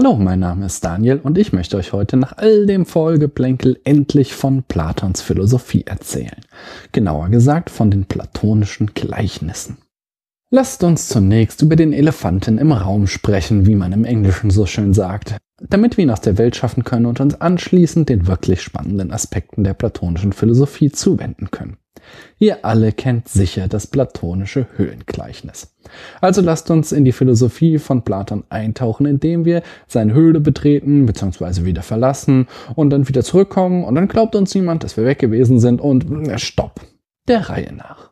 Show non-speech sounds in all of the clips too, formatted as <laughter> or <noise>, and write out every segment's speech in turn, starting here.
Hallo, mein Name ist Daniel und ich möchte euch heute nach all dem Folgeplänkel endlich von Platons Philosophie erzählen. Genauer gesagt von den platonischen Gleichnissen. Lasst uns zunächst über den Elefanten im Raum sprechen, wie man im Englischen so schön sagt, damit wir ihn aus der Welt schaffen können und uns anschließend den wirklich spannenden Aspekten der platonischen Philosophie zuwenden können. Ihr alle kennt sicher das platonische Höhlengleichnis. Also lasst uns in die Philosophie von Platon eintauchen, indem wir seine Höhle betreten bzw. wieder verlassen und dann wieder zurückkommen und dann glaubt uns niemand, dass wir weg gewesen sind und stopp. Der Reihe nach.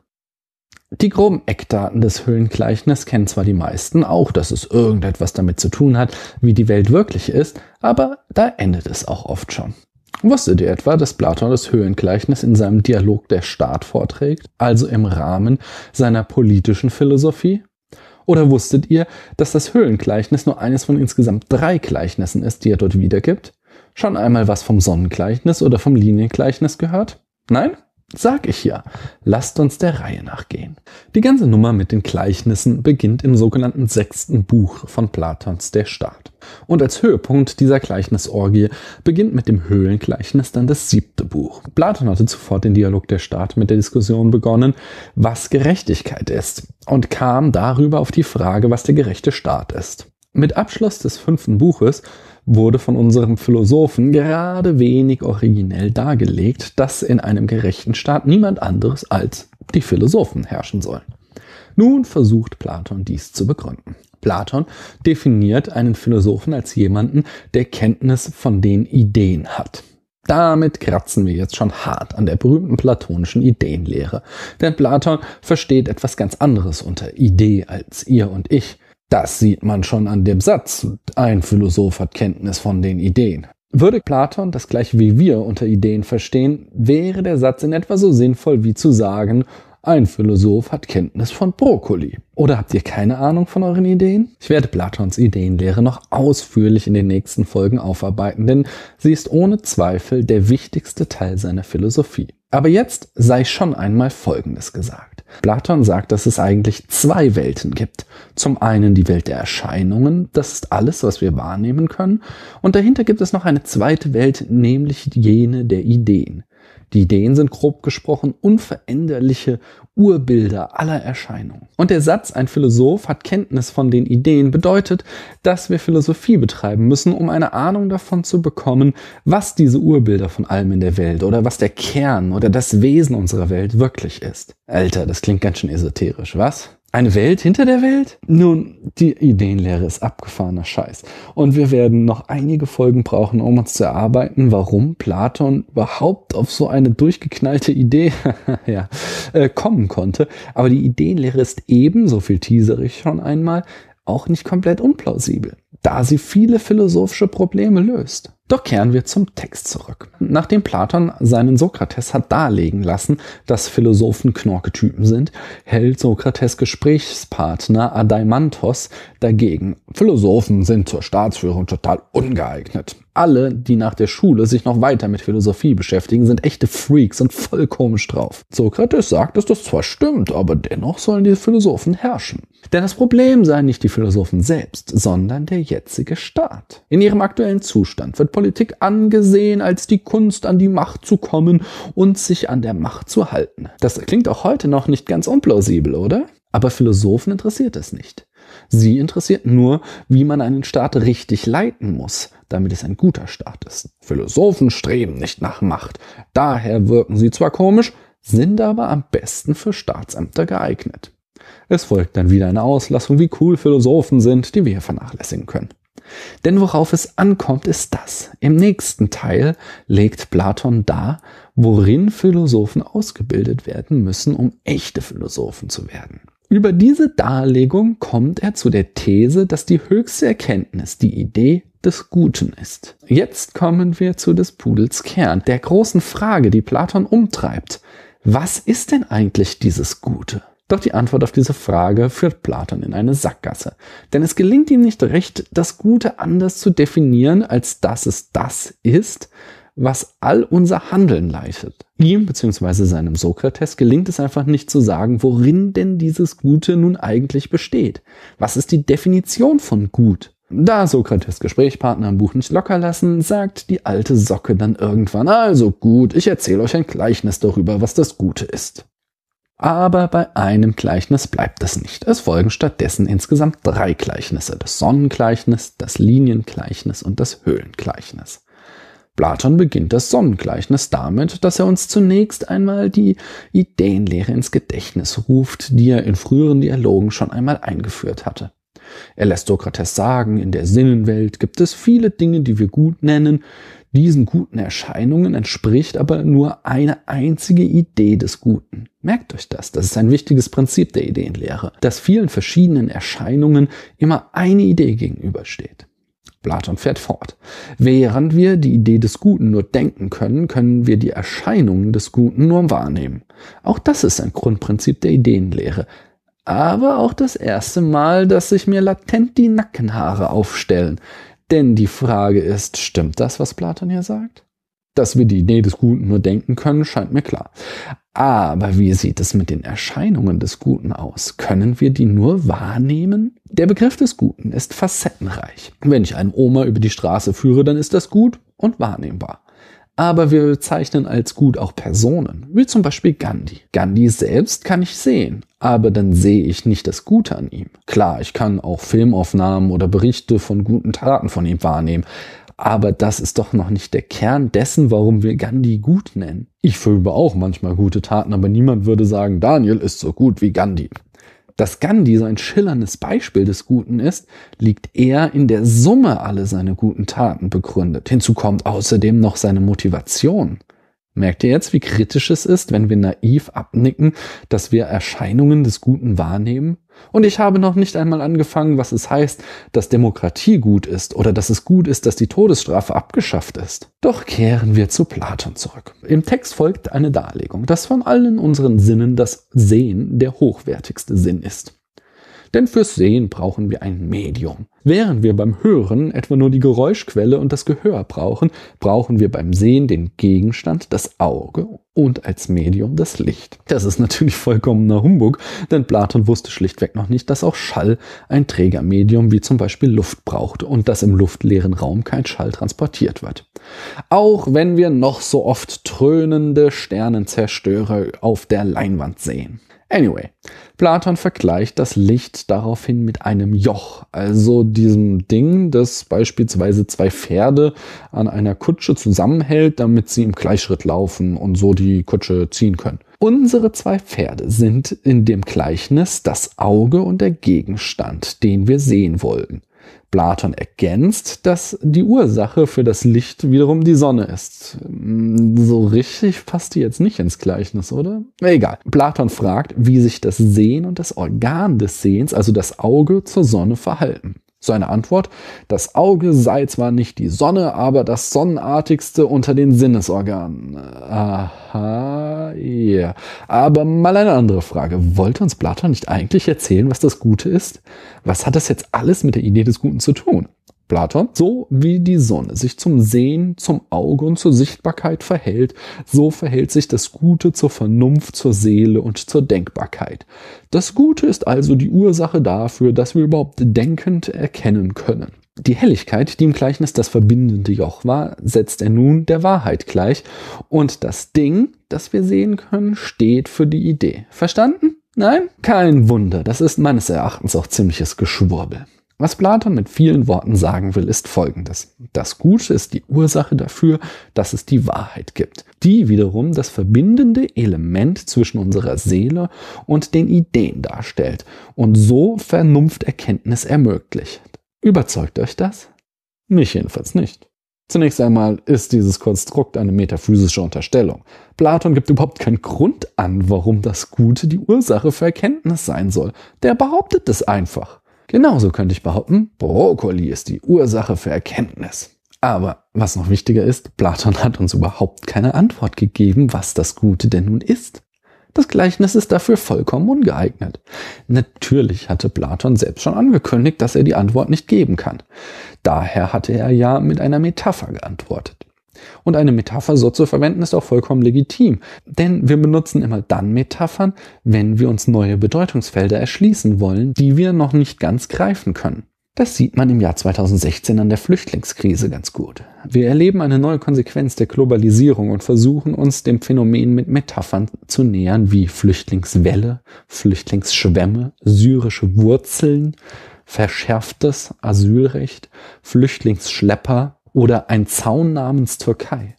Die groben Eckdaten des Höhlengleichnisses kennen zwar die meisten, auch dass es irgendetwas damit zu tun hat, wie die Welt wirklich ist, aber da endet es auch oft schon. Wusstet ihr etwa, dass Platon das Höhlengleichnis in seinem Dialog der Staat vorträgt, also im Rahmen seiner politischen Philosophie? Oder wusstet ihr, dass das Höhlengleichnis nur eines von insgesamt drei Gleichnissen ist, die er dort wiedergibt? Schon einmal was vom Sonnengleichnis oder vom Liniengleichnis gehört? Nein? Sag ich ja. Lasst uns der Reihe nachgehen. Die ganze Nummer mit den Gleichnissen beginnt im sogenannten sechsten Buch von Platons Der Staat. Und als Höhepunkt dieser Gleichnisorgie beginnt mit dem Höhlengleichnis dann das siebte Buch. Platon hatte zuvor den Dialog der Staat mit der Diskussion begonnen, was Gerechtigkeit ist, und kam darüber auf die Frage, was der gerechte Staat ist. Mit Abschluss des fünften Buches wurde von unserem Philosophen gerade wenig originell dargelegt, dass in einem gerechten Staat niemand anderes als die Philosophen herrschen sollen. Nun versucht Platon dies zu begründen. Platon definiert einen Philosophen als jemanden, der Kenntnis von den Ideen hat. Damit kratzen wir jetzt schon hart an der berühmten platonischen Ideenlehre. Denn Platon versteht etwas ganz anderes unter Idee als ihr und ich. Das sieht man schon an dem Satz. Ein Philosoph hat Kenntnis von den Ideen. Würde Platon das gleiche wie wir unter Ideen verstehen, wäre der Satz in etwa so sinnvoll wie zu sagen, ein Philosoph hat Kenntnis von Brokkoli. Oder habt ihr keine Ahnung von euren Ideen? Ich werde Platons Ideenlehre noch ausführlich in den nächsten Folgen aufarbeiten, denn sie ist ohne Zweifel der wichtigste Teil seiner Philosophie. Aber jetzt sei schon einmal Folgendes gesagt. Platon sagt, dass es eigentlich zwei Welten gibt. Zum einen die Welt der Erscheinungen, das ist alles, was wir wahrnehmen können, und dahinter gibt es noch eine zweite Welt, nämlich jene der Ideen. Die Ideen sind grob gesprochen unveränderliche Urbilder aller Erscheinungen. Und der Satz, ein Philosoph hat Kenntnis von den Ideen, bedeutet, dass wir Philosophie betreiben müssen, um eine Ahnung davon zu bekommen, was diese Urbilder von allem in der Welt oder was der Kern oder das Wesen unserer Welt wirklich ist. Alter, das klingt ganz schön esoterisch, was? Eine Welt hinter der Welt? Nun, die Ideenlehre ist abgefahrener Scheiß. Und wir werden noch einige Folgen brauchen, um uns zu erarbeiten, warum Platon überhaupt auf so eine durchgeknallte Idee <laughs> ja, äh, kommen konnte. Aber die Ideenlehre ist eben, so viel teaser ich schon einmal, auch nicht komplett unplausibel, da sie viele philosophische Probleme löst. Doch kehren wir zum Text zurück. Nachdem Platon seinen Sokrates hat darlegen lassen, dass Philosophen Knorketypen sind, hält Sokrates Gesprächspartner Adeimantos dagegen. Philosophen sind zur Staatsführung total ungeeignet alle, die nach der Schule sich noch weiter mit Philosophie beschäftigen, sind echte Freaks und voll komisch drauf. Sokrates sagt, dass das zwar stimmt, aber dennoch sollen die Philosophen herrschen. Denn das Problem seien nicht die Philosophen selbst, sondern der jetzige Staat. In ihrem aktuellen Zustand wird Politik angesehen als die Kunst, an die Macht zu kommen und sich an der Macht zu halten. Das klingt auch heute noch nicht ganz unplausibel, oder? Aber Philosophen interessiert es nicht. Sie interessiert nur, wie man einen Staat richtig leiten muss, damit es ein guter Staat ist. Philosophen streben nicht nach Macht. Daher wirken sie zwar komisch, sind aber am besten für Staatsämter geeignet. Es folgt dann wieder eine Auslassung, wie cool Philosophen sind, die wir hier vernachlässigen können. Denn worauf es ankommt, ist das. Im nächsten Teil legt Platon dar, worin Philosophen ausgebildet werden müssen, um echte Philosophen zu werden. Über diese Darlegung kommt er zu der These, dass die höchste Erkenntnis die Idee des Guten ist. Jetzt kommen wir zu des Pudels Kern, der großen Frage, die Platon umtreibt. Was ist denn eigentlich dieses Gute? Doch die Antwort auf diese Frage führt Platon in eine Sackgasse. Denn es gelingt ihm nicht recht, das Gute anders zu definieren, als dass es das ist, was all unser Handeln leitet. Ihm bzw. seinem Sokrates gelingt es einfach nicht zu sagen, worin denn dieses Gute nun eigentlich besteht. Was ist die Definition von gut? Da Sokrates Gesprächspartner im Buch nicht locker lassen, sagt die alte Socke dann irgendwann, also gut, ich erzähle euch ein Gleichnis darüber, was das Gute ist. Aber bei einem Gleichnis bleibt es nicht. Es folgen stattdessen insgesamt drei Gleichnisse. Das Sonnengleichnis, das Liniengleichnis und das Höhlengleichnis. Platon beginnt das Sonnengleichnis damit, dass er uns zunächst einmal die Ideenlehre ins Gedächtnis ruft, die er in früheren Dialogen schon einmal eingeführt hatte. Er lässt Sokrates sagen, in der Sinnenwelt gibt es viele Dinge, die wir gut nennen, diesen guten Erscheinungen entspricht aber nur eine einzige Idee des Guten. Merkt euch das, das ist ein wichtiges Prinzip der Ideenlehre, dass vielen verschiedenen Erscheinungen immer eine Idee gegenübersteht. Platon fährt fort. Während wir die Idee des Guten nur denken können, können wir die Erscheinungen des Guten nur wahrnehmen. Auch das ist ein Grundprinzip der Ideenlehre. Aber auch das erste Mal, dass sich mir latent die Nackenhaare aufstellen. Denn die Frage ist, stimmt das, was Platon hier sagt? Dass wir die Idee des Guten nur denken können, scheint mir klar. Aber wie sieht es mit den Erscheinungen des Guten aus? Können wir die nur wahrnehmen? Der Begriff des Guten ist facettenreich. Wenn ich einen Oma über die Straße führe, dann ist das gut und wahrnehmbar. Aber wir bezeichnen als gut auch Personen, wie zum Beispiel Gandhi. Gandhi selbst kann ich sehen, aber dann sehe ich nicht das Gute an ihm. Klar, ich kann auch Filmaufnahmen oder Berichte von guten Taten von ihm wahrnehmen, aber das ist doch noch nicht der Kern dessen, warum wir Gandhi gut nennen. Ich verübe auch manchmal gute Taten, aber niemand würde sagen, Daniel ist so gut wie Gandhi. Dass Gandhi so ein schillerndes Beispiel des Guten ist, liegt eher in der Summe alle seine guten Taten begründet. Hinzu kommt außerdem noch seine Motivation. Merkt ihr jetzt, wie kritisch es ist, wenn wir naiv abnicken, dass wir Erscheinungen des Guten wahrnehmen? Und ich habe noch nicht einmal angefangen, was es heißt, dass Demokratie gut ist oder dass es gut ist, dass die Todesstrafe abgeschafft ist. Doch kehren wir zu Platon zurück. Im Text folgt eine Darlegung, dass von allen unseren Sinnen das Sehen der hochwertigste Sinn ist. Denn fürs Sehen brauchen wir ein Medium. Während wir beim Hören etwa nur die Geräuschquelle und das Gehör brauchen, brauchen wir beim Sehen den Gegenstand, das Auge und als Medium das Licht. Das ist natürlich vollkommener Humbug, denn Platon wusste schlichtweg noch nicht, dass auch Schall ein Trägermedium wie zum Beispiel Luft braucht und dass im luftleeren Raum kein Schall transportiert wird. Auch wenn wir noch so oft trönende Sternenzerstörer auf der Leinwand sehen. Anyway, Platon vergleicht das Licht daraufhin mit einem Joch, also diesem Ding, das beispielsweise zwei Pferde an einer Kutsche zusammenhält, damit sie im Gleichschritt laufen und so die Kutsche ziehen können. Unsere zwei Pferde sind in dem Gleichnis das Auge und der Gegenstand, den wir sehen wollen. Platon ergänzt, dass die Ursache für das Licht wiederum die Sonne ist. So richtig passt die jetzt nicht ins Gleichnis, oder? Egal. Platon fragt, wie sich das Sehen und das Organ des Sehens, also das Auge, zur Sonne verhalten. Seine Antwort, das Auge sei zwar nicht die Sonne, aber das sonnenartigste unter den Sinnesorganen. Aha, ja. Yeah. Aber mal eine andere Frage. Wollte uns Platon nicht eigentlich erzählen, was das Gute ist? Was hat das jetzt alles mit der Idee des Guten zu tun? Platon, so wie die Sonne sich zum Sehen, zum Auge und zur Sichtbarkeit verhält, so verhält sich das Gute zur Vernunft, zur Seele und zur Denkbarkeit. Das Gute ist also die Ursache dafür, dass wir überhaupt denkend erkennen können. Die Helligkeit, die im Gleichnis das verbindende Joch war, setzt er nun der Wahrheit gleich und das Ding, das wir sehen können, steht für die Idee. Verstanden? Nein? Kein Wunder, das ist meines Erachtens auch ziemliches Geschwurbel. Was Platon mit vielen Worten sagen will, ist folgendes. Das Gute ist die Ursache dafür, dass es die Wahrheit gibt, die wiederum das verbindende Element zwischen unserer Seele und den Ideen darstellt und so Vernunfterkenntnis ermöglicht. Überzeugt euch das? Mich jedenfalls nicht. Zunächst einmal ist dieses Konstrukt eine metaphysische Unterstellung. Platon gibt überhaupt keinen Grund an, warum das Gute die Ursache für Erkenntnis sein soll. Der behauptet es einfach. Genauso könnte ich behaupten, Brokkoli ist die Ursache für Erkenntnis. Aber was noch wichtiger ist, Platon hat uns überhaupt keine Antwort gegeben, was das Gute denn nun ist. Das Gleichnis ist dafür vollkommen ungeeignet. Natürlich hatte Platon selbst schon angekündigt, dass er die Antwort nicht geben kann. Daher hatte er ja mit einer Metapher geantwortet. Und eine Metapher so zu verwenden ist auch vollkommen legitim. Denn wir benutzen immer dann Metaphern, wenn wir uns neue Bedeutungsfelder erschließen wollen, die wir noch nicht ganz greifen können. Das sieht man im Jahr 2016 an der Flüchtlingskrise ganz gut. Wir erleben eine neue Konsequenz der Globalisierung und versuchen uns dem Phänomen mit Metaphern zu nähern wie Flüchtlingswelle, Flüchtlingsschwämme, syrische Wurzeln, verschärftes Asylrecht, Flüchtlingsschlepper oder ein Zaun namens Türkei.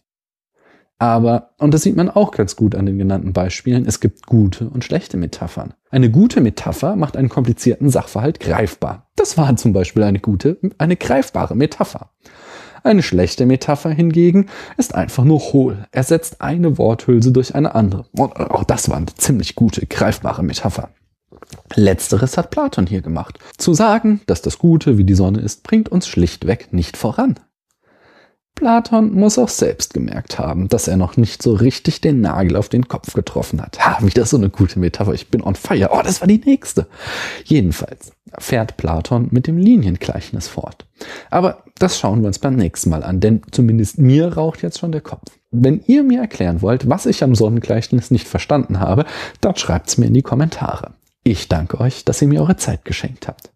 Aber, und das sieht man auch ganz gut an den genannten Beispielen, es gibt gute und schlechte Metaphern. Eine gute Metapher macht einen komplizierten Sachverhalt greifbar. Das war zum Beispiel eine gute, eine greifbare Metapher. Eine schlechte Metapher hingegen ist einfach nur hohl, ersetzt eine Worthülse durch eine andere. Und auch das war eine ziemlich gute, greifbare Metapher. Letzteres hat Platon hier gemacht. Zu sagen, dass das Gute wie die Sonne ist, bringt uns schlichtweg nicht voran. Platon muss auch selbst gemerkt haben, dass er noch nicht so richtig den Nagel auf den Kopf getroffen hat. Ha, wieder so eine gute Metapher. Ich bin on fire. Oh, das war die nächste. Jedenfalls fährt Platon mit dem Liniengleichnis fort. Aber das schauen wir uns beim nächsten Mal an, denn zumindest mir raucht jetzt schon der Kopf. Wenn ihr mir erklären wollt, was ich am Sonnengleichnis nicht verstanden habe, dann schreibt's mir in die Kommentare. Ich danke euch, dass ihr mir eure Zeit geschenkt habt.